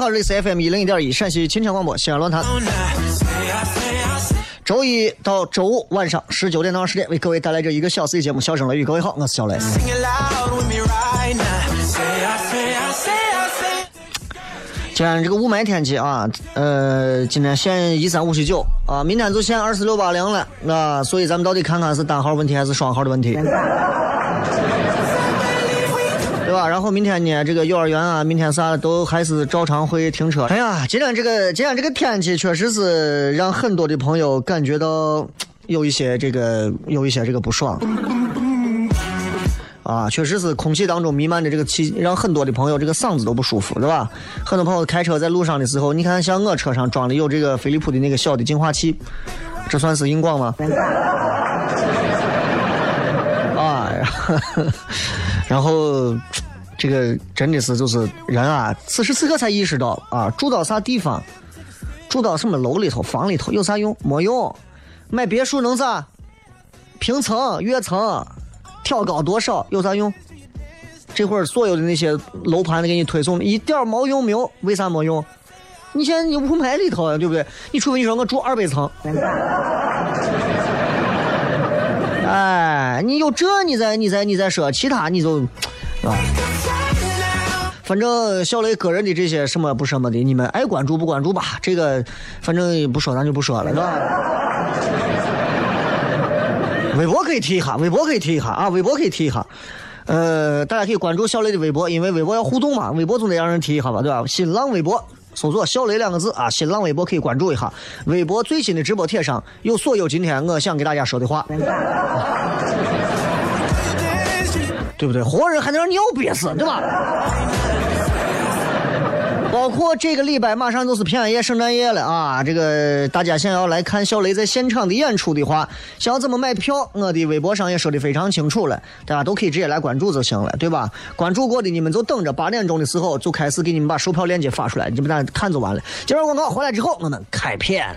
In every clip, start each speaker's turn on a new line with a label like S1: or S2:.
S1: 好，这里是 FM 一零一点一陕西秦腔广播西安论坛，周一到周五晚上十九点到二十点为各位带来这一个小时的节目《笑声雷雨》。各位好，我是小雷。今天这个雾霾天气啊，呃，今天限一三五七九啊，明天就限二四六八零了啊，所以咱们到底看看是单号问题还是双号的问题，然后明天呢，这个幼儿园啊，明天啥都还是照常会停车。哎呀，今天这个今天这个天气确实是让很多的朋友感觉到有一些这个有一些这个不爽。啊，确实是空气当中弥漫的这个气，让很多的朋友这个嗓子都不舒服，对吧？很多朋友开车在路上的时候，你看像我车上装的有这个飞利浦的那个小的净化器，这算是硬广吗？啊，然后然后这个真的是就是人啊，此时此刻才意识到啊，住到啥地方，住到什么楼里头、房里头有啥用？没用。买别墅能咋？平层、跃层，挑高多少有啥用？这会儿所有的那些楼盘给你推送，一点毛用没有？为啥没用？你现在你雾霾里头啊，对不对？你除非你说我住二百层，哎，你有这你再你再你再说，其他你就啊。反正小雷个人的这些什么不什么的，你们爱关注不关注吧。这个反正不说咱就不说了，是吧？微博可以提一下，微博可以提一下啊，微博可以提一下。呃，大家可以关注小雷的微博，因为微博要互动嘛，微博总得让人提一下吧，对吧？新浪微博搜索“小雷”两个字啊，新浪微博可以关注一下。微博最新的直播帖上有所有今天我想给大家说的话，对不对？活人还能让尿憋死，对吧？包括这个礼拜马上就是平安夜、圣诞夜了啊！这个大家想要来看小雷在现场的演出的话，想要怎么买票，我的微博上也说的非常清楚了，大家都可以直接来关注就行了，对吧？关注过的你们就等着八点钟的时候就开始给你们把售票链接发出来，你们咱看就完了。接着广告回来之后，我们开片。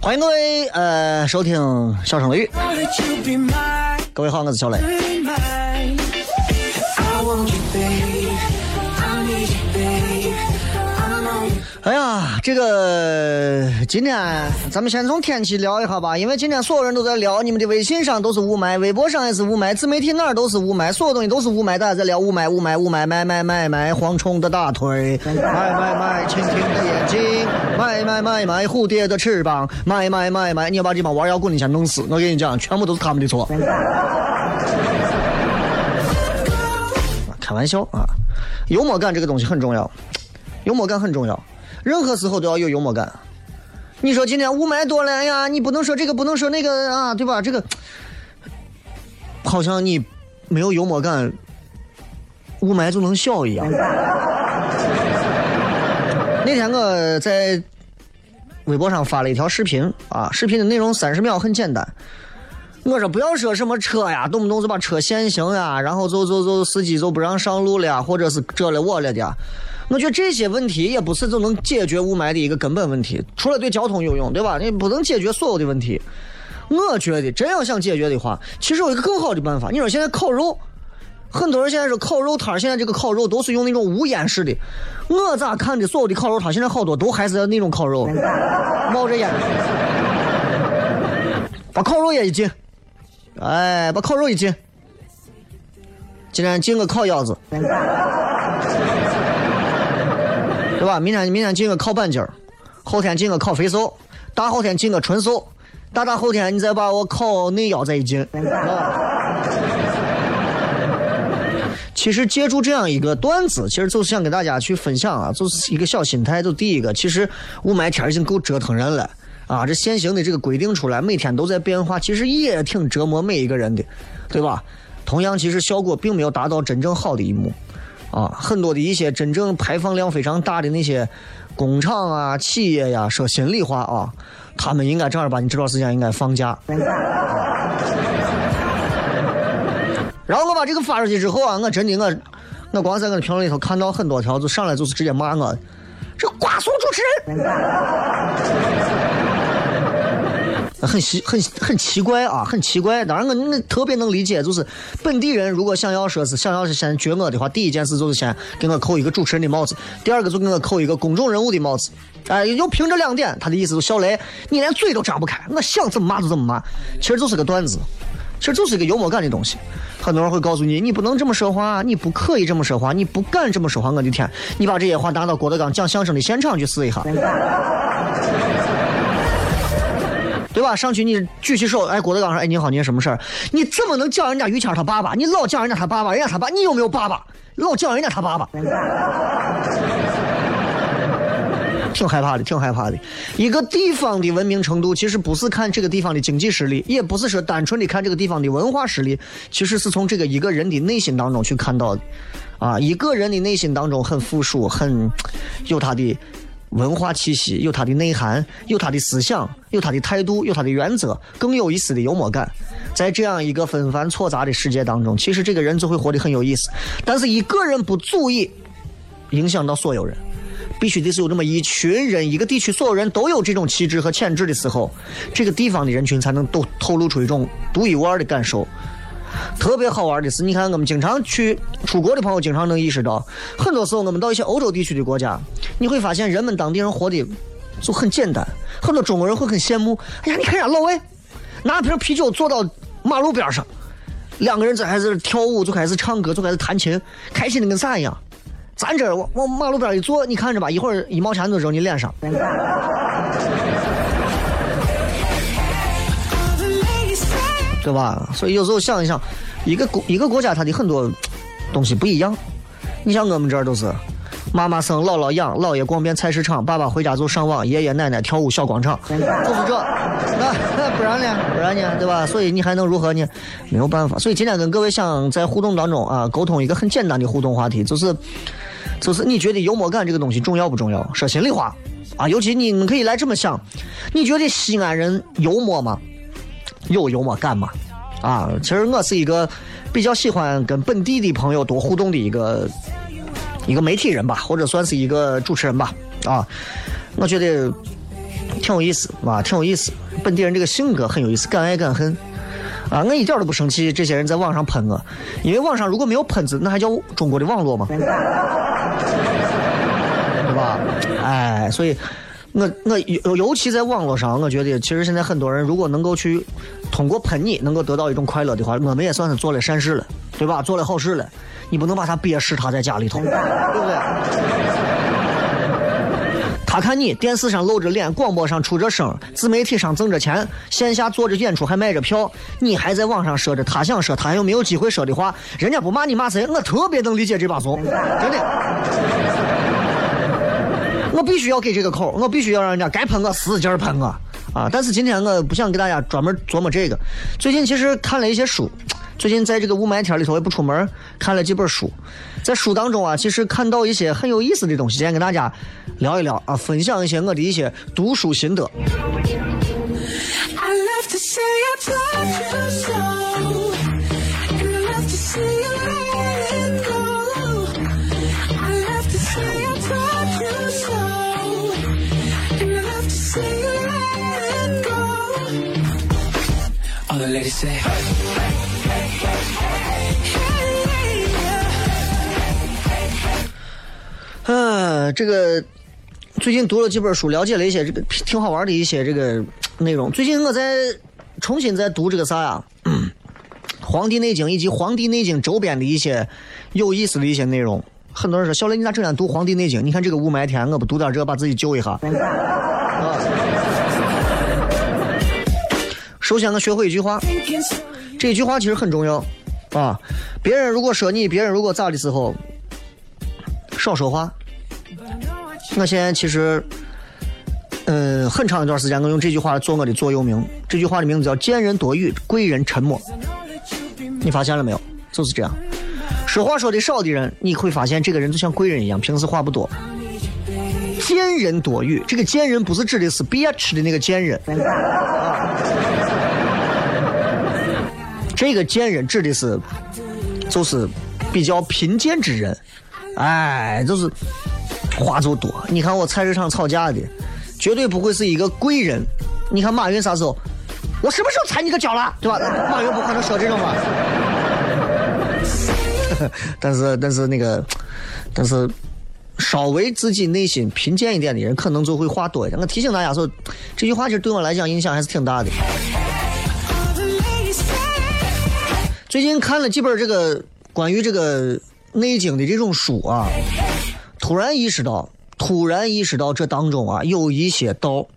S1: 欢迎各位，呃，收听笑声雷雨。各位好，我是小雷。哎呀，这个今天咱们先从天气聊一下吧，因为今天所有人都在聊，你们的微信上都是雾霾，微博上也是雾霾，自媒体哪儿都是雾霾，所有东西都是雾霾，大家在聊雾霾，雾霾，雾霾，买买买买，蝗虫的大腿，买买买，蜻蜓的眼睛，买买买买，蝴蝶的翅膀，买买买买，你要把这帮玩摇滚的先弄死，我跟你讲，全部都是他们的错。开玩笑啊，幽默感这个东西很重要，幽默感很重要，任何时候都要有幽默感。你说今天雾霾多了哎呀，你不能说这个，不能说那个啊，对吧？这个好像你没有幽默感，雾霾就能笑一样。那天我在微博上发了一条视频啊，视频的内容三十秒，很简单。我说不要说什么车呀，动不动就把车限行呀，然后就就就司机就不让上路了呀，或者是这了我了的。我觉得这些问题也不是就能解决雾霾的一个根本问题，除了对交通有用，对吧？你不能解决所有的问题。我觉得真要想解决的话，其实有一个更好的办法。你说现在烤肉，很多人现在说烤肉摊，现在这个烤肉都是用那种无烟式的。我咋看的所有的烤肉摊，现在好多都还是那种烤肉，冒着烟，把烤肉也一进。哎，把烤肉一进，今天进个烤腰子，对吧？明天明天进个烤板筋儿，后天进个烤肥瘦，大后天进个纯瘦，大大后天你再把我烤内腰再一进。其实借助这样一个段子，其实就是想跟大家去分享啊，就是一个小心态。就第一个，其实雾霾天已经够折腾人了。啊，这现行的这个规定出来，每天都在变化，其实也挺折磨每一个人的，对吧？同样，其实效果并没有达到真正好的一幕。啊，很多的一些真正排放量非常大的那些工厂啊、企业呀，说心里话啊，他们应该正儿八经这段时间应该放假。然后我把这个发出去之后啊，我真的我我光在我的评论里头看到很多条，就上来就是直接骂我，这瓜怂主持人。很奇很很奇怪啊，很奇怪。当然，我那特别能理解，就是本地人如果想要说是想要是先撅我的话，第一件事就是先给我扣一个主持人的帽子，第二个就给我扣一个公众人物的帽子。哎，就凭这两点，他的意思就小雷，你连嘴都张不开，我想怎么骂就怎么骂。其实就是个段子，其实就是一个幽默感的东西。很多人会告诉你，你不能这么说话，你不可以这么说话，你不敢这么说话。我的天，你把这些话拿到郭德纲讲相声的现场去试一下。对吧？上去你举起手，哎，郭德纲说：“哎，你好，你什么事儿？你怎么能讲人家于谦他爸爸？你老讲人家他爸爸，人家他爸，你有没有爸爸？老讲人家他爸爸，挺害怕的，挺害怕的。一个地方的文明程度，其实不是看这个地方的经济实力，也不是说单纯的看这个地方的文化实力，其实是从这个一个人的内心当中去看到的。啊，一个人的内心当中很富庶，很有他的。”文化气息有它的内涵，有它的思想，有它的态度，有它的原则，更有一丝的幽默感。在这样一个纷繁错杂的世界当中，其实这个人就会活得很有意思。但是一个人不足以影响到所有人，必须得是有这么一群人，一个地区所有人都有这种气质和潜质的时候，这个地方的人群才能都透露出一种独一无二的感受。特别好玩的是，你看我们经常去出国的朋友，经常能意识到，很多时候我们到一些欧洲地区的国家，你会发现人们当地人活的就很简单。很多中国人会很羡慕，哎呀，你看人家老外拿瓶啤酒坐到马路边上，两个人在还是跳舞，就开始唱歌，就开始弹琴，开心的跟啥一样。咱这往往马路边一坐，你看着吧，一会儿一毛钱都扔你脸上。对吧？所以有时候想一想，一个国一个国家它的很多东西不一样。你像我们这儿都是妈妈生，姥姥养，姥爷逛遍菜市场，爸爸回家就上网，爷爷奶奶跳舞小广场，就是这。那 不然呢？不然呢？对吧？所以你还能如何呢？没有办法。所以今天跟各位想在互动当中啊，沟通一个很简单的互动话题，就是就是你觉得幽默感这个东西重要不重要？说心里话啊，尤其你们可以来这么想，你觉得西安人幽默吗？有幽默感嘛？啊，其实我是一个比较喜欢跟本地的朋友多互动的一个一个媒体人吧，或者算是一个主持人吧。啊，我觉得挺有意思，啊，挺有意思。本地人这个性格很有意思，敢爱敢恨。啊，我一点都不生气这些人在网上喷我，因为网上如果没有喷子，那还叫中国的网络吗？对 吧？哎，所以我我尤尤其在网络上，我觉得其实现在很多人如果能够去通过喷你，能够得到一种快乐的话，我们也算是做了善事了，对吧？做了好事了。你不能把他憋死，他在家里头，对不对？他看你电视上露着脸，广播上出着声，自媒体上挣着钱，线下做着演出还卖着票，你还在网上说着他想说他又没有机会说的话，人家不骂你骂谁？我特别能理解这帮怂，真的。必须要给这个口，我必须要让人家该喷我使劲喷我啊！但是今天我不想给大家专门琢磨这个。最近其实看了一些书，最近在这个雾霾天里头也不出门，看了几本书，在书当中啊，其实看到一些很有意思的东西，今天跟大家聊一聊啊，分享一些我的一些读书心得。
S2: I love to see you touch your soul. The ladies say, hey, yeah.
S1: 呃，这个最近读了几本书，了解了一些这个挺好玩的一些这个内容。最近我在重新在读这个啥呀，《黄帝内经》以及《黄帝内经》周边的一些有意思的一些内容。很多人说小雷，你咋整天读《黄帝内经》？你看这个雾霾天，我不读点这把自己救一下。啊 首先，我学会一句话，这句话其实很重要啊。别人如果说你，别人如果咋的时候，少说话。我现在其实，嗯，很长一段时间，我用这句话做我的座右铭。这句话的名字叫“见人多语，贵人沉默”。你发现了没有？就是这样。说话说的少的人，你会发现这个人就像贵人一样，平时话不多。见人多语，这个见人不是指的是 bitch 的那个贱人，这个贱人指的是就是比较贫贱之人，哎，就是话就多。你看我菜市场吵架的，绝对不会是一个贵人。你看马云啥时候？我什么时候踩你个脚了？对吧？马云不可能说这种话。但是，但是那个，但是稍微自己内心贫贱一点的人，可能就会话多一点。我提醒大家说，这句话其实对我来讲影响还是挺大的。最近看了几本这个关于这个《内经》的这种书啊，突然意识到，突然意识到这当中啊有一些道，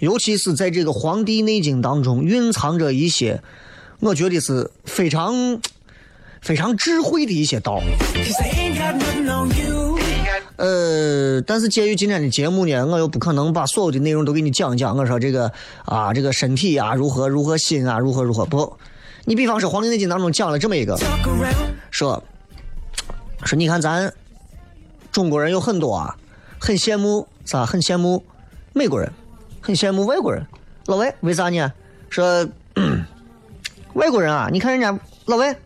S1: 尤其是在这个《黄帝内经》当中蕴藏着一些，我觉得是非常非常智慧的一些道。呃，但是鉴于今天的节目呢，我又不可能把所有的内容都给你讲一讲。我说这个啊，这个身体啊，如何如何心啊，如何如何不？你比方说《黄帝内经》当中讲了这么一个，说说你看咱中国人有很多啊，很羡慕啥？很羡慕美国人，很羡慕外国人。老外为啥呢？说外国人啊，你看人家老外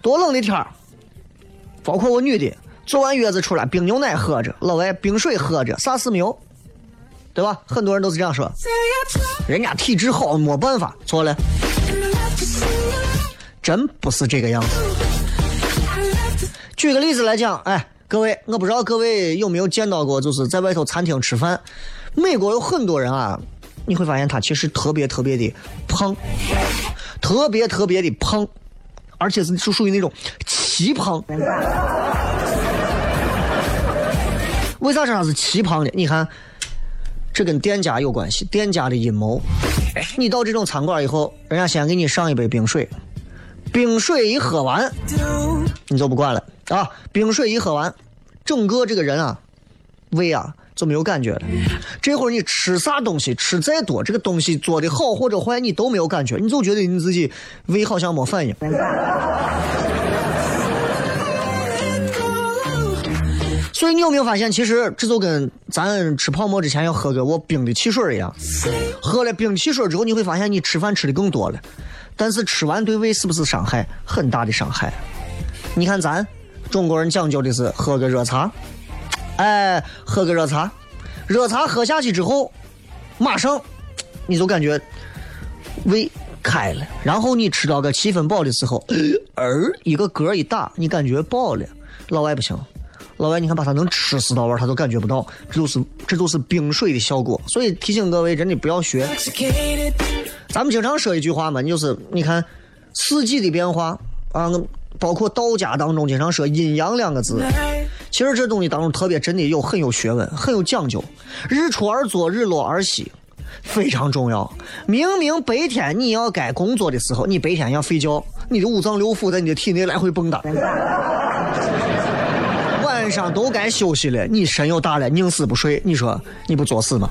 S1: 多冷的天儿，包括我女的坐完月子出来，冰牛奶喝着，老外冰水喝着，啥事没有，对吧？很多人都是这样说.人家体质好，没办法，错了，真不是这个样子。举个例子来讲，哎，各位，我不知道各位有没有见到过，就是在外头餐厅吃饭，美国有很多人啊，你会发现他其实特别特别的胖，特别特别的胖，而且是是属于那种奇胖。为啥说他是奇胖呢？你看，这跟店家有关系，店家的阴谋。你到这种餐馆以后，人家先给你上一杯冰水，冰水一喝完，你就不管了啊！冰水一喝完，整个这个人啊，胃啊就没有感觉了。这会儿你吃啥东西，吃再多，这个东西做的好或者坏，你都没有感觉，你就觉得你自己胃好像没反应。所以你有没有发现，其实这就跟咱吃泡馍之前要喝个我冰的汽水一样，喝了冰汽水之后，你会发现你吃饭吃的更多了，但是吃完对胃是不是伤害？很大的伤害。你看咱中国人讲究的是喝个热茶，哎，喝个热茶，热茶喝下去之后，马上你就感觉胃开了，然后你吃到个七分饱的时候，呃，一个嗝一打，你感觉饱了。老外不行，老外你看把它能吃死到玩，他都感觉不到，这就是这就是冰水的效果。所以提醒各位，真的不要学。咱们经常说一句话嘛，就是你看四季的变化啊，包括道家当中经常说阴阳两个字。其实这东西当中特别真的有很有学问，很有讲究。日出而作，日落而息，非常重要。明明白天你要该工作的时候，你白天要睡觉，你的五脏六腑在你的体内来回蹦跶。晚上都该休息了，你身又大了，宁死不睡，你说你不作死吗？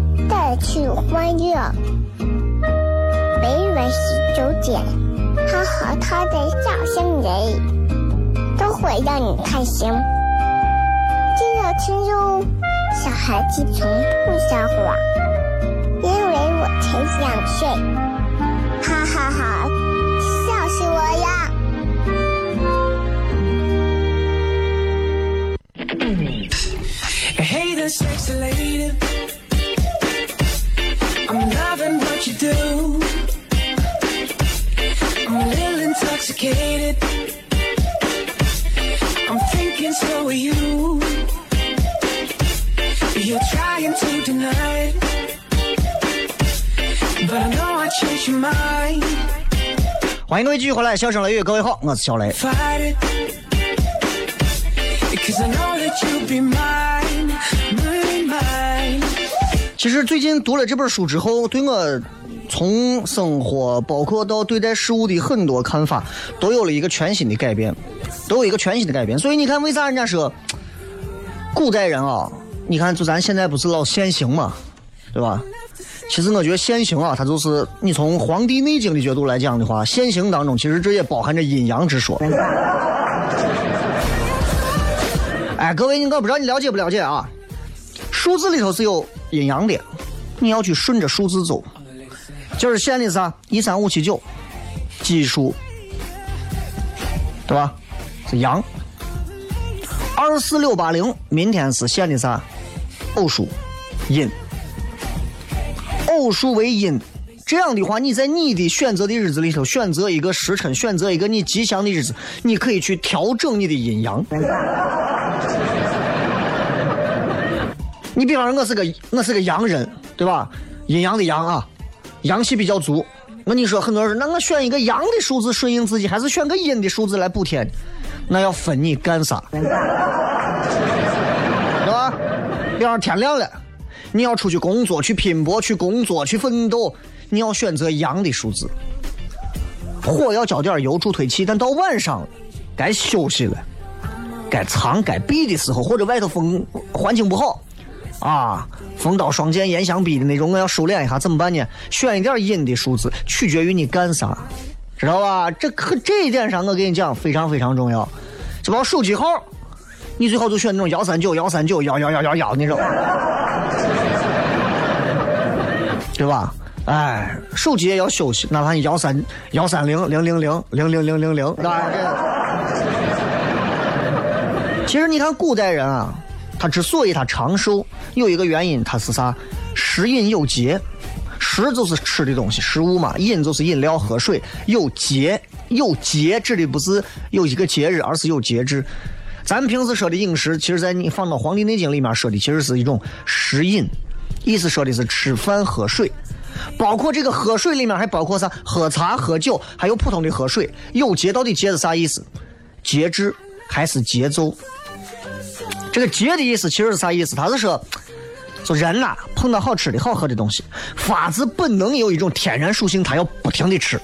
S3: 带去欢乐。每晚十九点，他和他的笑声人，都会让你开心。记得听哟，小孩子从不撒谎，因为我才想睡。哈哈哈笑死我呀
S2: ！Hey there, sexy lady. What you do. I'm a little intoxicated. I'm thinking so are you. You're trying to deny it. But I know I changed your mind.
S1: 欢迎各位继续回来，笑声雷雨，各位好，我是小雷。
S2: Fight it. Cause I know that you'll be mine, mine, mine.
S1: 其实最近读了这本书之后，对我从生活包括到对待事物的很多看法，都有了一个全新的改变，都有一个全新的改变。所以你看，为啥人家说古代人啊？你看，就咱现在不是老现行嘛，对吧？其实我觉得现行啊，它就是你从《黄帝内经》的角度来讲的话，现行当中其实这也包含着阴阳之说。哎，各位，你我不知道你了解不了解啊？数字里头是有阴阳的，你要去顺着数字走。今儿现的啥？一三五七九，奇数，对吧？是阳。二四六八零，明天是现的啥？偶数，阴。偶数为阴，这样的话，你在你的选择的日子里头选择一个时辰，选择一个你吉祥的日子，你可以去调整你的阴阳。你比方说，我是个我是个阳人，对吧？阴阳的阳啊，阳气比较足。那你说，很多人，那我选一个阳的数字顺应自己，还是选个阴的数字来补贴？那要分你干啥，对吧？比方天亮了，你要出去工作、去拼搏、去工作、去奋斗，你要选择阳的数字。火要浇点油助推气，但到晚上该休息了，该藏该避的时候，或者外头风环境不好。啊，锋刀双剑严相逼的那种，我要收敛一下，怎么办呢？选一点阴的数字，取决于你干啥，知道吧？这可这一点上，我跟你讲，非常非常重要。就包手机号，你最好就选那种幺三九幺三九幺幺幺幺幺那种，对吧？哎，手机也要休息，哪怕你幺三幺三零零零零零零零零零，那这。其实你看古代人啊。他之所以他长寿，有一个原因，他是啥？食饮有节，食就是吃的东西，食物嘛；饮就是饮料、喝水。有节，有节指的不是有一个节日，而是有节制。咱们平时说的饮食，其实在你放到《黄帝内经》里面说的，其实是一种食饮，意思说的是吃饭喝水。包括这个喝水里面还包括啥？喝茶、喝酒，还有普通的喝水。有节到底节是啥意思？节制还是节奏？这个节的意思其实是啥意思？他是说，说人呐、碰到好吃的好喝的东西，发自本能有一种天然属性，他要不停的吃。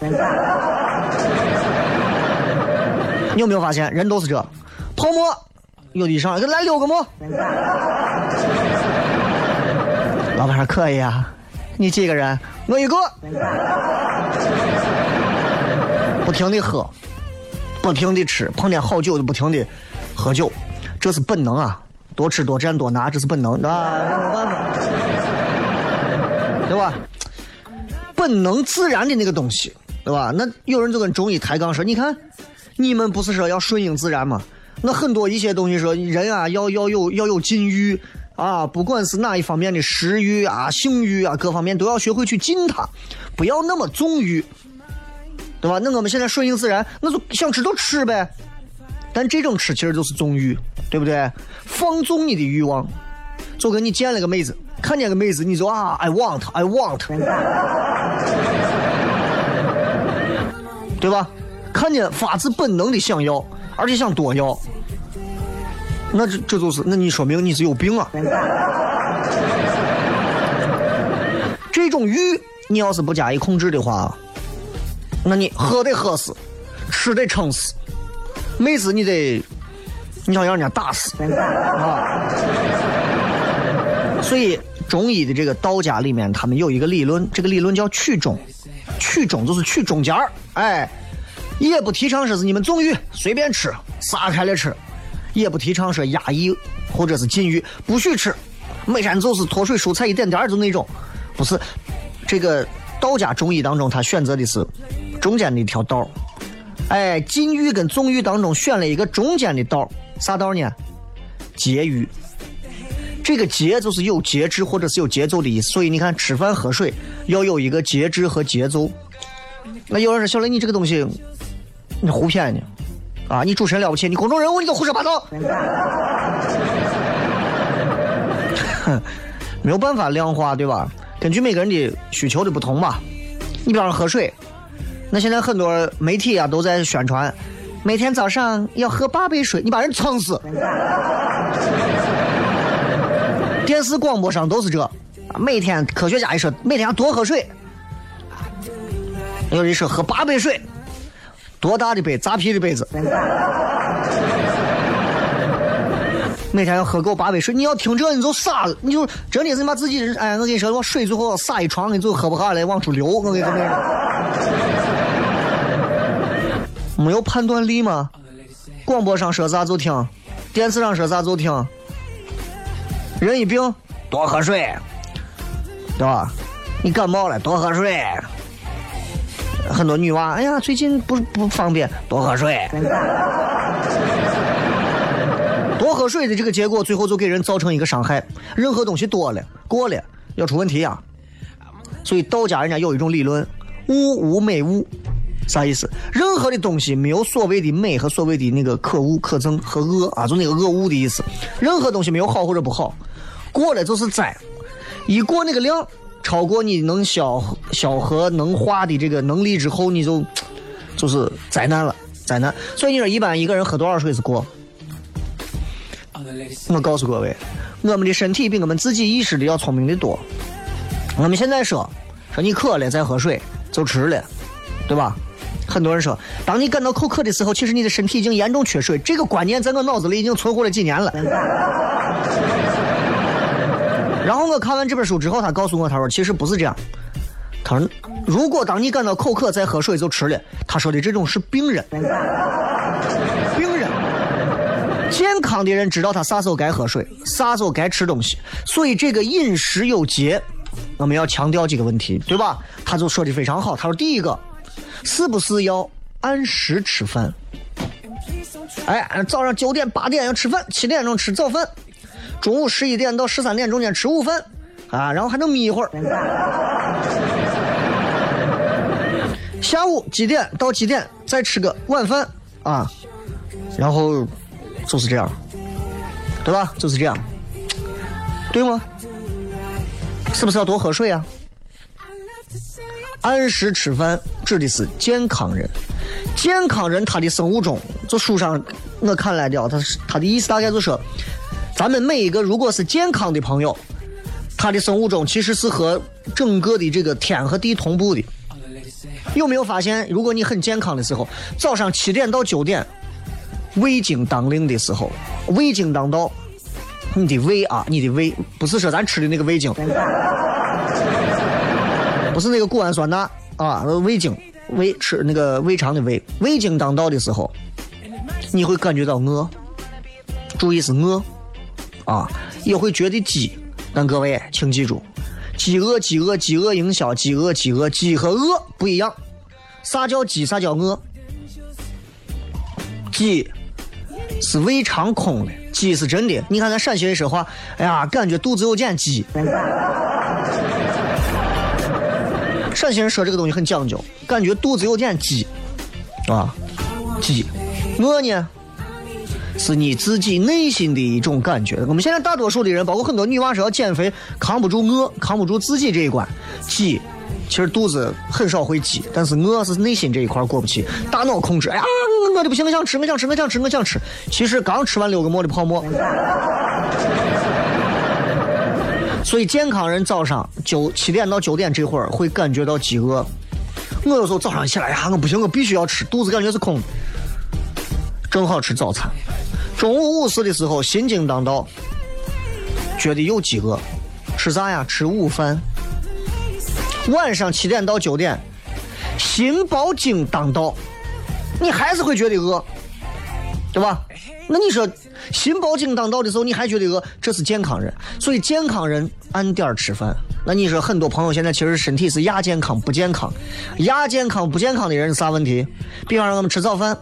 S1: 你有没有发现，人都是这？泡沫，有的上来来六个馍，老板说可以啊，你几个人？我一个。不停的喝，不停的吃，碰见好酒就不停的喝酒，这是本能啊！多吃多占多拿，这是本能啊，没办法，对吧？本能自然的那个东西，对吧？那有人就跟中医抬杠说，你看，你们不是说要顺应自然吗？那很多一些东西说人啊，要要有要有禁欲啊，不管是哪一方面的食欲啊、性欲啊，各方面都要学会去禁它，不要那么纵欲。对吧？那我们现在顺应自然，那就想吃就吃呗。但这种吃其实就是纵欲，对不对？放纵你的欲望，就跟你见了个妹子，看见个妹子你就啊，I want，I want，对吧？看见发自本能的想要，而且想多要，那这这就是，那你说明你是有病啊。这种欲，你要是不加以控制的话。那你喝得喝死，吃得撑死，妹子你得，你想让人家打死啊！所以中医的这个道家里面，他们有一个理论，这个理论叫取中，取中就是取中间儿，哎，也不提倡说是你们纵欲随便吃，撒开了吃，也不提倡说压抑或者是禁欲，不许吃，每天就是脱水蔬菜一点点儿就那种，不是这个道家中医当中，他选择的是。中间的一条道哎，禁欲跟纵欲当中选了一个中间的道啥道呢？节欲。这个节就是有节制或者是有节奏的意思，所以你看吃饭喝水要有一个节制和节奏。那有人说小雷，你这个东西你胡骗呢？啊，你主持人了不起，你公众人物你都胡说八道。没有办法量化，对吧？根据每个人的需求的不同嘛。你比方说喝水。那现在很多媒体啊都在宣传，每天早上要喝八杯水，你把人撑死。电视广播上都是这，每天科学家一说，每天要多喝水。有人说喝八杯水，多大的杯？扎啤的杯子。每天要喝够八杯水，你要听这你就傻了，你就真的是你把自己哎，我跟你说，我水最后洒一床，你就喝不下来，往出流。我跟你说。没有判断力吗？广播上说啥就听，电视上说啥就听。人一病多喝水，对吧？你感冒了多喝水。很多女娃，哎呀，最近不不方便，多喝水。多喝水的这个结果，最后就给人造成一个伤害。任何东西多了、过了，要出问题呀。所以道家人家有一种理论：物无美物。啥意思？任何的东西没有所谓的美和所谓的那个可恶、可憎和恶啊，就那个恶恶的意思。任何东西没有好或者不好，过了就是灾。一过那个量，超过你能消消和能化的这个能力之后，你就就是灾难了，灾难。所以你说一般一个人喝多少水是过？我告诉各位，我们的身体比我们自己意识的要聪明的多。我们现在说说你渴了再喝水就迟了，对吧？很多人说，当你感到口渴的时候，其实你的身体已经严重缺水。这个观念在我脑子里已经存活了几年了。然后我看完这本书之后，他告诉我，他说其实不是这样。他说，如果当你感到口渴再喝水就迟了。他说的这种是病人，病人。健康的人知道他啥时候该喝水，啥时候该吃东西。所以这个饮食有节，我们要强调几个问题，对吧？他就说的非常好。他说第一个。是不是要按时吃饭？哎，早上九点八点要吃饭，七点钟吃早饭，中午十一点到十三点中间吃午饭，啊，然后还能眯一会儿。下午几点到几点再吃个晚饭啊？然后就是这样，对吧？就是这样，对吗？是不是要多喝水啊？按时吃饭指的是健康人，健康人他的生物钟，就书上我看来的啊，他是他的意思大概就说，咱们每一个如果是健康的朋友，他的生物钟其实是和整个的这个天和地同步的。有没有发现，如果你很健康的时候，早上七点到九点，胃经当令的时候，胃经当道，你的胃啊，你的胃不是说咱吃的那个胃经，不是那个谷氨酸钠啊，胃经，胃吃那个胃肠的胃，胃经当道的时候，你会感觉到饿，注意是饿，啊，也会觉得饥，但各位请记住。饥饿，饥饿，饥饿营销，饥饿，饥饿，饥和饿不一样。啥叫饥？啥叫饿？饥是胃肠空了，饥是真的。你看咱陕西人说话，哎呀，感觉肚子有点饥。陕西人说这个东西很讲究，感觉肚子有点饥，啊，饥。饿呢？是你自己内心的一种感觉。我们现在大多数的人，包括很多女娃说要减肥，扛不住饿，扛不住自己这一关。饥，其实肚子很少会饥，但是饿是内心这一块过不去。大脑控制，哎呀，饿的不行，我想吃，我想吃，我想吃，我想吃。其实刚吃完六个馍的泡馍。所以健康人早上九七点到九点这会儿会感觉到饥饿。我有时候早上起来呀，我不行，我必须要吃，肚子感觉是空的。正好吃早餐，中午午时的时候心惊当道，觉得又饥饿，吃啥呀？吃午饭。晚上七点到九点，心包经当道，你还是会觉得饿，对吧？那你说心包经当道的时候，你还觉得饿，这是健康人。所以健康人按点吃饭。那你说很多朋友现在其实身体是亚健康不健康，亚健康不健康的人是啥问题？比方说我们吃早饭。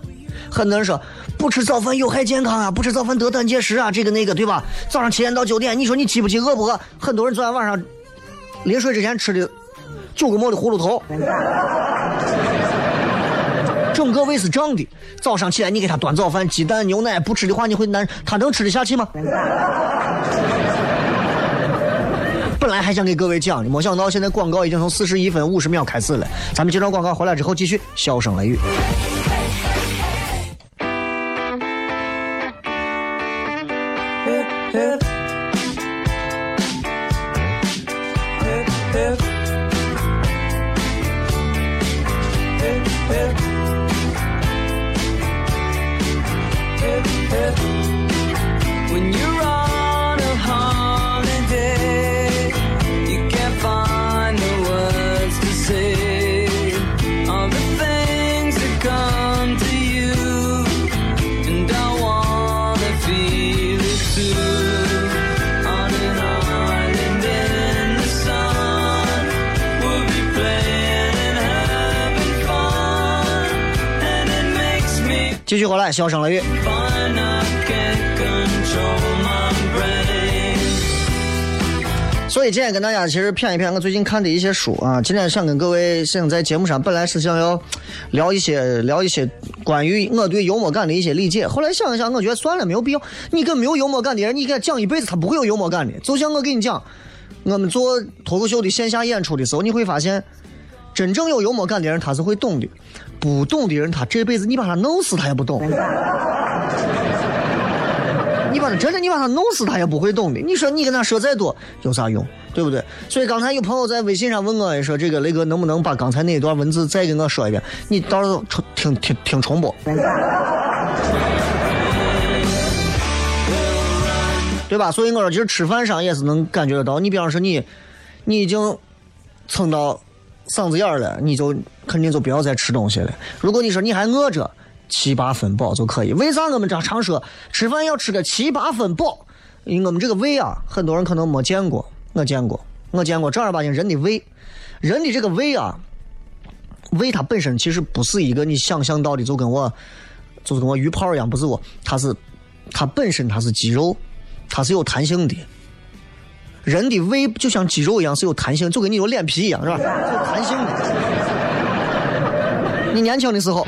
S1: 很多人说不吃早饭有害健康啊，不吃早饭得胆结石啊，这个那个，对吧？早上七点到九点，你说你饥不饥，饿不饿？很多人昨天晚上临睡之前吃的九个馍的葫芦头，整个胃是胀的。早上起来你给他端早饭，鸡蛋、牛奶，不吃的话你会难，他能吃得下去吗？本来还想给各位讲的，没想到现在广告已经从四十一分五十秒开始了。咱们接着广告回来之后继续，笑声雷雨。继续回来，笑声雷雨。所以今天跟大家其实谝一谝我最近看的一些书啊。今天想跟各位想在节目上，本来是想要聊一些聊一些关于我对幽默感的一些理解。后来想一想，我觉得算了，没有必要。你跟没有幽默感的人，你给他讲一辈子，他不会有幽默感的。就像我跟你讲，我们做脱口秀的线下演出的时候，你会发现，真正有幽默感的人，他是会懂的。不懂的人，他这辈子你把他弄死他也不懂。你把他真的，你把他弄死他也不会懂的。你说你跟他说再多有啥用，对不对？所以刚才有朋友在微信上问我，说这个雷哥能不能把刚才那一段文字再给我说一遍？你到时候重听听听重播，对吧？所以我说，其实吃饭上也是能感觉得到。你比方说你，你已经蹭到。嗓子眼儿了，你就肯定就不要再吃东西了。如果你说你还饿着，七八分饱就可以。为啥我们常常说吃饭要吃个七八分饱？因为我们这个胃啊，很多人可能没见过，我见过，我见过正儿八经人的胃，人的这个胃啊，胃它本身其实不是一个你想象到的，就跟我就是跟我鱼泡一样，不是我，它是它本身它是肌肉，它是有弹性的。人的胃就像肌肉一样是有弹性，就跟你有脸皮一样，是吧？有弹性的。你年轻的时候，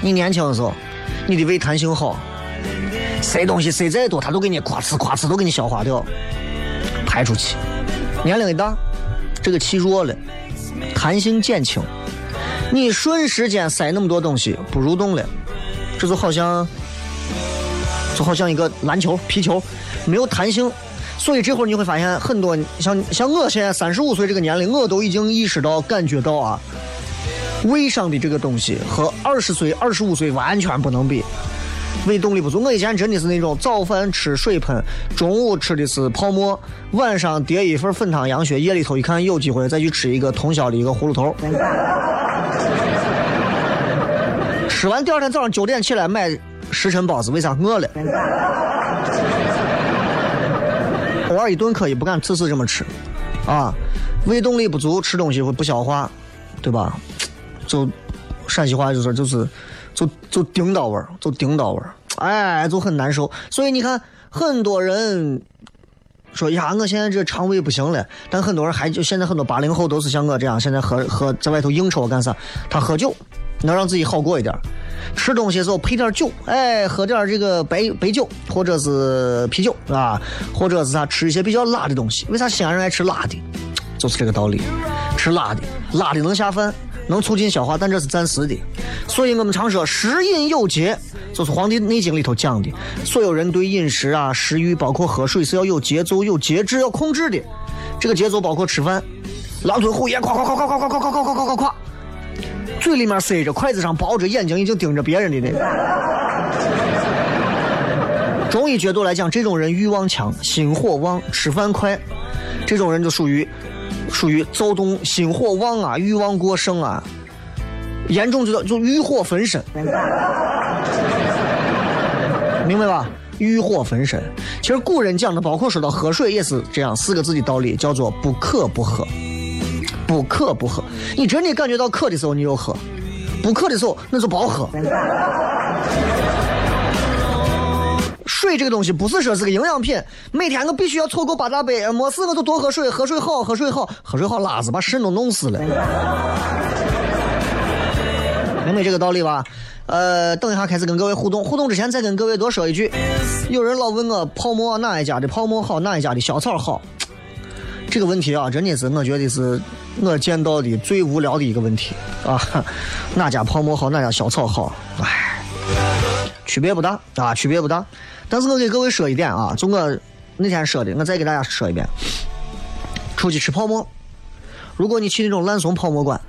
S1: 你年轻的时候，你的胃弹性好，塞东西塞再多，它都给你咵哧咵哧都给你消化掉，排出去。年龄一大，这个气弱了，弹性减轻，你瞬时间塞那么多东西不蠕动了，这就好像，就好像一个篮球、皮球，没有弹性。所以这会儿你会发现，很多像像我现在三十五岁这个年龄，我都已经意识到、感觉到啊，胃上的这个东西和二十岁、二十五岁完全不能比。胃动力不足，我以前真的是那种早饭吃水喷，中午吃的是泡馍，晚上叠一份粉汤羊血，夜里头一看有机会再去吃一个通宵的一个葫芦头。吃完第二天早上九点起来买时辰包子，为啥饿了？偶尔一顿可以，不敢次次这么吃，啊，胃动力不足，吃东西会不消化，对吧？就陕西话就说就是，就就顶到味儿，就顶到味儿，哎，就很难受。所以你看，很多人说呀，我现在这肠胃不行了，但很多人还就现在很多八零后都是像我这样，现在喝喝在外头应酬干啥？他喝酒能让自己好过一点。吃东西的时候配点酒，哎，喝点这个白白酒或者是啤酒啊，或者是啥吃一些比较辣的东西。为啥西安人爱吃辣的？就是这个道理，吃辣的，辣的能下饭，能促进消化，但这是暂时的。所以我们常说食饮有节，就是《黄帝内经》里头讲的，所有人对饮食啊、食欲，包括喝水是要有节奏、有节制、要控制的。这个节奏包括吃饭，狼吞虎咽，夸夸夸夸夸夸夸夸夸夸夸夸夸。嘴里面塞着，筷子上包着，眼睛已经盯着别人的那个。中医角度来讲，这种人欲望强，心火旺，吃饭快，这种人就属于属于躁动，心火旺啊，欲望过剩啊，严重就叫就欲火焚身，明白吧？欲火焚身。其实古人讲的，包括说到喝水也是这样四个字的道理，叫做不渴不喝。不渴不喝，你真的感觉到渴的时候你就喝，不渴的时候那就别喝。水这个东西不是说是个营养品，每天我必须要凑够八大杯，没事我就多喝水，喝水好，喝水好，喝水好拉子把肾都弄死了。明白这个道理吧？呃，等一下开始跟各位互动，互动之前再跟各位多说一句，有人老问我泡沫哪一家的泡沫好，哪一家的小草好。这个问题啊，真的是我觉得是我见到的最无聊的一个问题啊！哪家泡沫好，哪家小草好？唉，区别不大啊，区别不大。但是我给各位说一点啊，就我那天说的，我再给大家说一遍：出去吃泡沫，如果你去那种烂怂泡沫馆，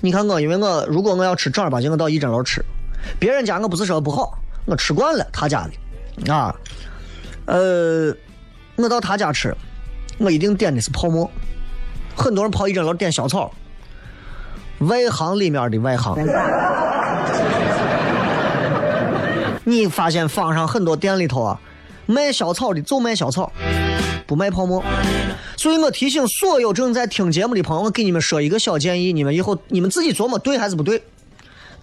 S1: 你看我，因为我如果我要吃正儿八经，我到一珍楼吃。别人家我不是说不好，我吃惯了他家的啊。呃，我到他家吃。我一定点的是泡沫，很多人跑一整楼点小草，外行里面的外行。你发现坊上很多店里头啊，卖小草的就卖小草，不卖泡沫。所以我提醒所有正在听节目的朋友，我给你们说一个小建议，你们以后你们自己琢磨对还是不对。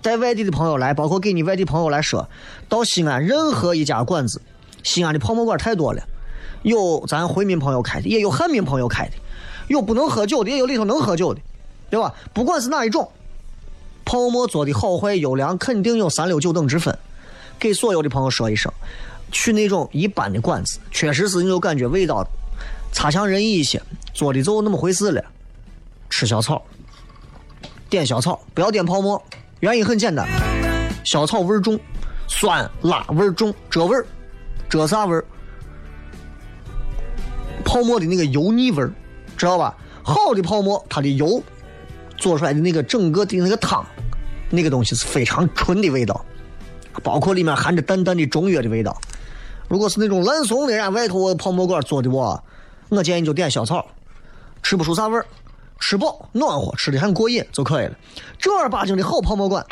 S1: 带外地的朋友来，包括给你外地朋友来说，到西安任何一家馆子，西安的泡沫馆太多了。有咱回民朋友开的，也有汉民朋友开的，有不能喝酒的，也有里头能喝酒的，对吧？不管是哪一种，泡沫做的好坏优良，肯定有三六九等之分。给所有的朋友说一声，去那种一般的馆子，确实是你就感觉味道差强人意一些，做的就那么回事了。吃小草，点小草，不要点泡沫。原因很简单，小草味重，酸辣味重，这味儿，这啥味儿？泡沫的那个油腻味儿，知道吧？好的泡沫，它的油做出来的那个整个的那个汤，那个东西是非常纯的味道，包括里面含着淡淡的中药的味道。如果是那种烂怂的，人家外头泡沫馆做的我，我建议你就点小草，吃不出啥味儿，吃饱暖和，吃的很过瘾就可以了。正儿八经的好泡沫馆，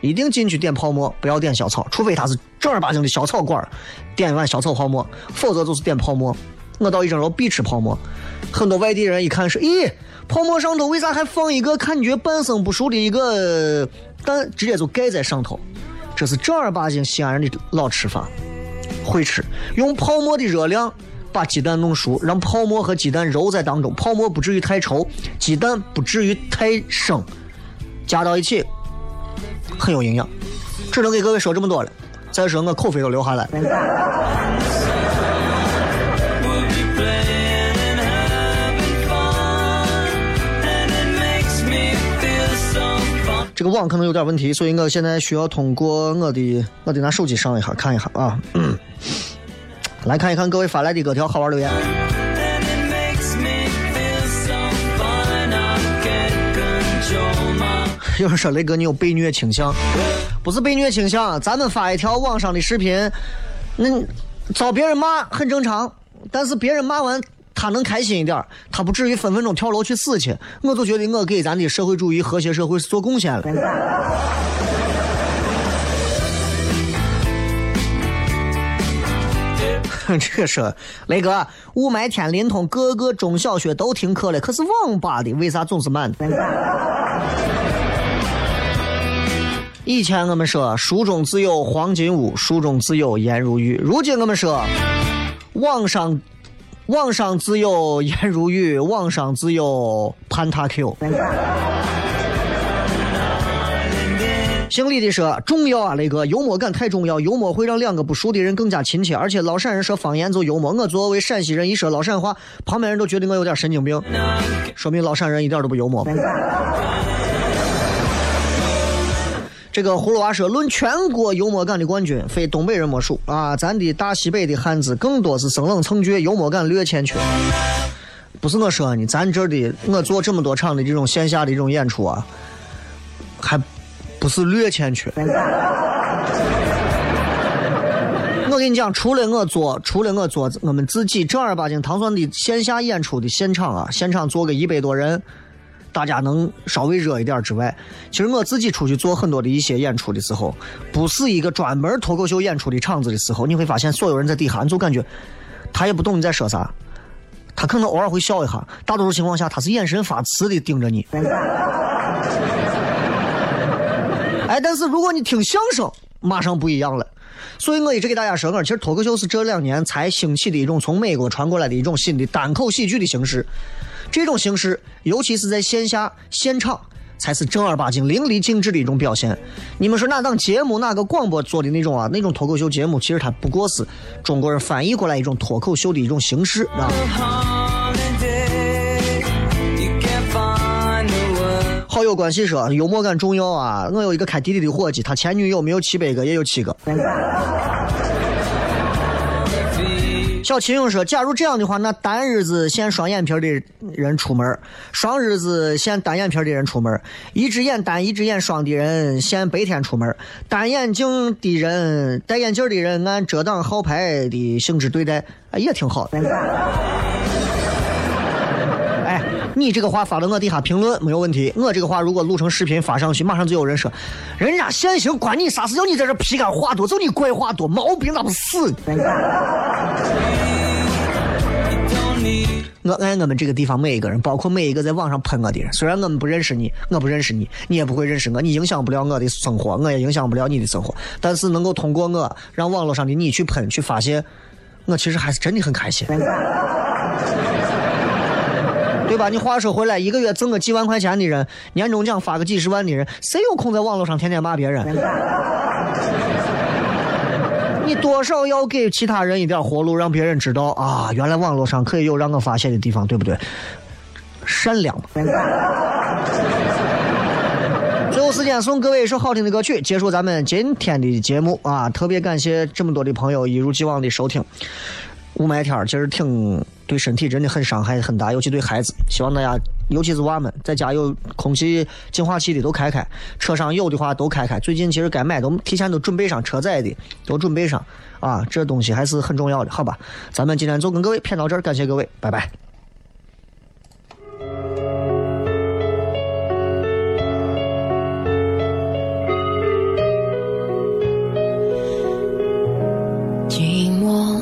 S1: 一定进去点泡沫，不要点小草，除非它是正儿八经的小草馆，点一碗小草泡沫，否则就是点泡沫。我到一整楼必吃泡沫，很多外地人一看是，咦，泡沫上头为啥还放一个感觉半生不熟的一个蛋，直接就盖在上头？这是正儿八经西安人的老吃法，会吃，用泡沫的热量把鸡蛋弄熟，让泡沫和鸡蛋揉在当中，泡沫不至于太稠，鸡蛋不至于太生，加到一起很有营养。只能给各位说这么多了，再说我口水都流下来。这个网可能有点问题，所以我现在需要通过我的我的拿手机上一下看一下啊。来看一看各位发来的各条好玩留言。有人说雷哥你有被虐倾向，不是被虐倾向，咱们发一条网上的视频，那遭别人骂很正常，但是别人骂完。他能开心一点，他不至于分分钟跳楼去死去。我就觉得我给咱的社会主义和谐社会是做贡献了。这个是雷哥，雾霾天临潼各个中小学都停课了，可是网吧的为啥总是满？以前我们说书中自有黄金屋，书中自有颜如玉。如今我们说网上网上自有颜如玉，网上自有潘塔 Q。姓李的说重要啊，雷哥，幽默感太重要，幽默会让两个不熟的人更加亲切。而且老陕人说方言就幽默，我作为陕西人一说老陕话，旁边人都觉得我有点神经病，说明老陕人一点都不幽默。这个葫芦娃说，论全国幽默感的冠军，非东北人莫属啊！咱的大西北的汉子更多是生冷蹭倔，幽默感略欠缺。不是我说你，咱这的我做这么多场的这种线下的这种演出啊，还不是略欠缺。我跟你讲，除了我做，除了我做我们自己正儿八经糖蒜的线下演出的现场啊，现场坐个一百多人，大家能稍微热一点之外，其实我自己出去做很多的一些演出的时候，不是一个专门脱口秀演出的场子的时候，你会发现所有人在底下，你就感觉他也不懂你在说啥，他可能偶尔会笑一下，大多数情况下他是眼神发慈的盯着你。哎，但是如果你听相声，马上不一样了。所以我一直给大家说，我其实脱口秀是这两年才兴起的一种从美国传过来的一种新的单口喜剧的形式。这种形式，尤其是在线下现场，才是正儿八经淋漓尽致的一种表现。你们说哪档节目、哪个广播做的那种啊，那种脱口秀节目，其实它不过是中国人翻译过来一种脱口秀的一种形式啊。好友关系说幽默感重要啊！我有一个开滴滴的伙计，他前女友没有七百个也有七个。小秦勇说：“假如这样的话，那单日子限双眼皮的人出门，双日子限单眼皮的人出门，一只眼单一只眼双的人限白天出门，单眼镜的人戴眼镜的人按遮挡号牌的性质对待，也挺好。”，你这个话发到我底下评论没有问题。我这个话如果录成视频发上去，马上就有人说，人家现行关你啥事？要你在这皮干话多，就你怪话多，毛病那不死。我爱我们这个地方每一个人，包括每一个在网上喷我的人。虽然我们不认识你，我不认识你，你也不会认识我，你影响不了我的生活，我也影响不了你的生活。但是能够通过我让网络上的你去喷，去发泄，我其实还是真的很开心。对吧？你话说回来，一个月挣个几万块钱的人，年终奖发个几十万的人，谁有空在网络上天天骂别人？你多少要给其他人一点活路，让别人知道啊，原来网络上可以有让我发泄的地方，对不对？善良嘛。最后时间送各位一首好听的歌曲，结束咱们今天的节目啊！特别感谢这么多的朋友一如既往的收听。雾霾天儿其实挺对身体真的很伤害很大，尤其对孩子。希望大家，尤其是娃们，在家有空气净化器的都开开，车上有的话都开开。最近其实该买都提前都准备上，车载的都准备上啊，这东西还是很重要的，好吧？咱们今天就跟各位谝到这儿，感谢各位，拜拜。
S4: 寂寞